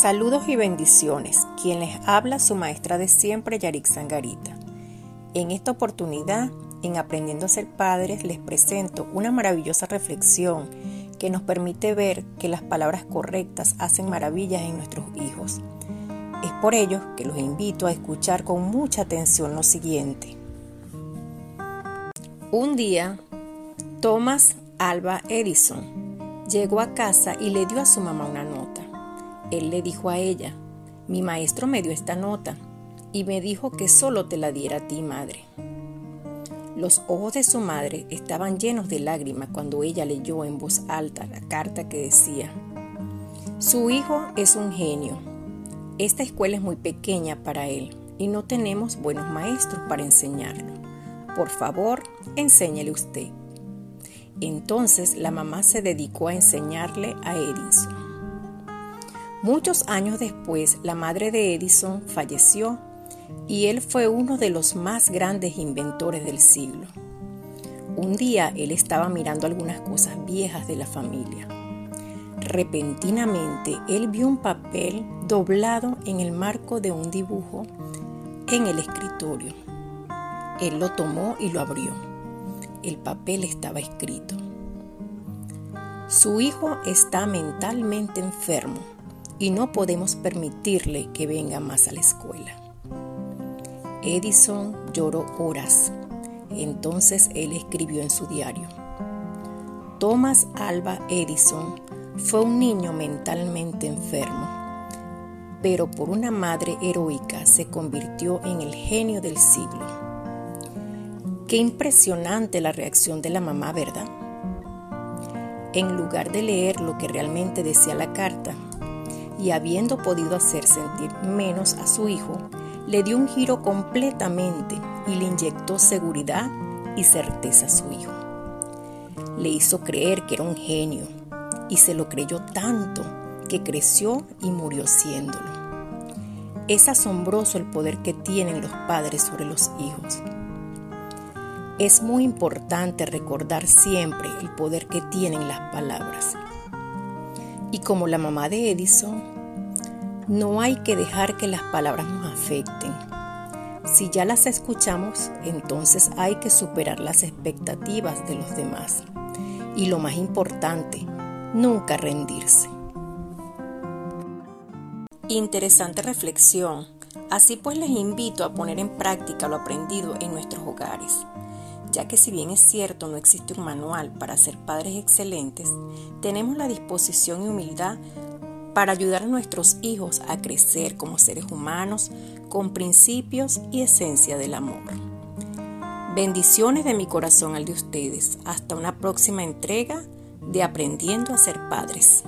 Saludos y bendiciones. Quien les habla su maestra de siempre, Yarik Sangarita. En esta oportunidad, en Aprendiendo a ser padres, les presento una maravillosa reflexión que nos permite ver que las palabras correctas hacen maravillas en nuestros hijos. Es por ello que los invito a escuchar con mucha atención lo siguiente. Un día, Thomas Alba Edison llegó a casa y le dio a su mamá una nota. Él le dijo a ella, mi maestro me dio esta nota y me dijo que solo te la diera a ti, madre. Los ojos de su madre estaban llenos de lágrimas cuando ella leyó en voz alta la carta que decía, Su hijo es un genio. Esta escuela es muy pequeña para él y no tenemos buenos maestros para enseñarlo. Por favor, enséñele usted. Entonces la mamá se dedicó a enseñarle a Edison. Muchos años después, la madre de Edison falleció y él fue uno de los más grandes inventores del siglo. Un día él estaba mirando algunas cosas viejas de la familia. Repentinamente él vio un papel doblado en el marco de un dibujo en el escritorio. Él lo tomó y lo abrió. El papel estaba escrito. Su hijo está mentalmente enfermo y no podemos permitirle que venga más a la escuela. Edison lloró horas. Entonces él escribió en su diario. Thomas Alba Edison fue un niño mentalmente enfermo, pero por una madre heroica se convirtió en el genio del siglo. Qué impresionante la reacción de la mamá, ¿verdad? En lugar de leer lo que realmente decía la carta, y habiendo podido hacer sentir menos a su hijo, le dio un giro completamente y le inyectó seguridad y certeza a su hijo. Le hizo creer que era un genio y se lo creyó tanto que creció y murió siéndolo. Es asombroso el poder que tienen los padres sobre los hijos. Es muy importante recordar siempre el poder que tienen las palabras. Y como la mamá de Edison, no hay que dejar que las palabras nos afecten. Si ya las escuchamos, entonces hay que superar las expectativas de los demás. Y lo más importante, nunca rendirse. Interesante reflexión. Así pues les invito a poner en práctica lo aprendido en nuestros hogares, ya que si bien es cierto no existe un manual para ser padres excelentes, tenemos la disposición y humildad para ayudar a nuestros hijos a crecer como seres humanos con principios y esencia del amor. Bendiciones de mi corazón al de ustedes. Hasta una próxima entrega de Aprendiendo a ser padres.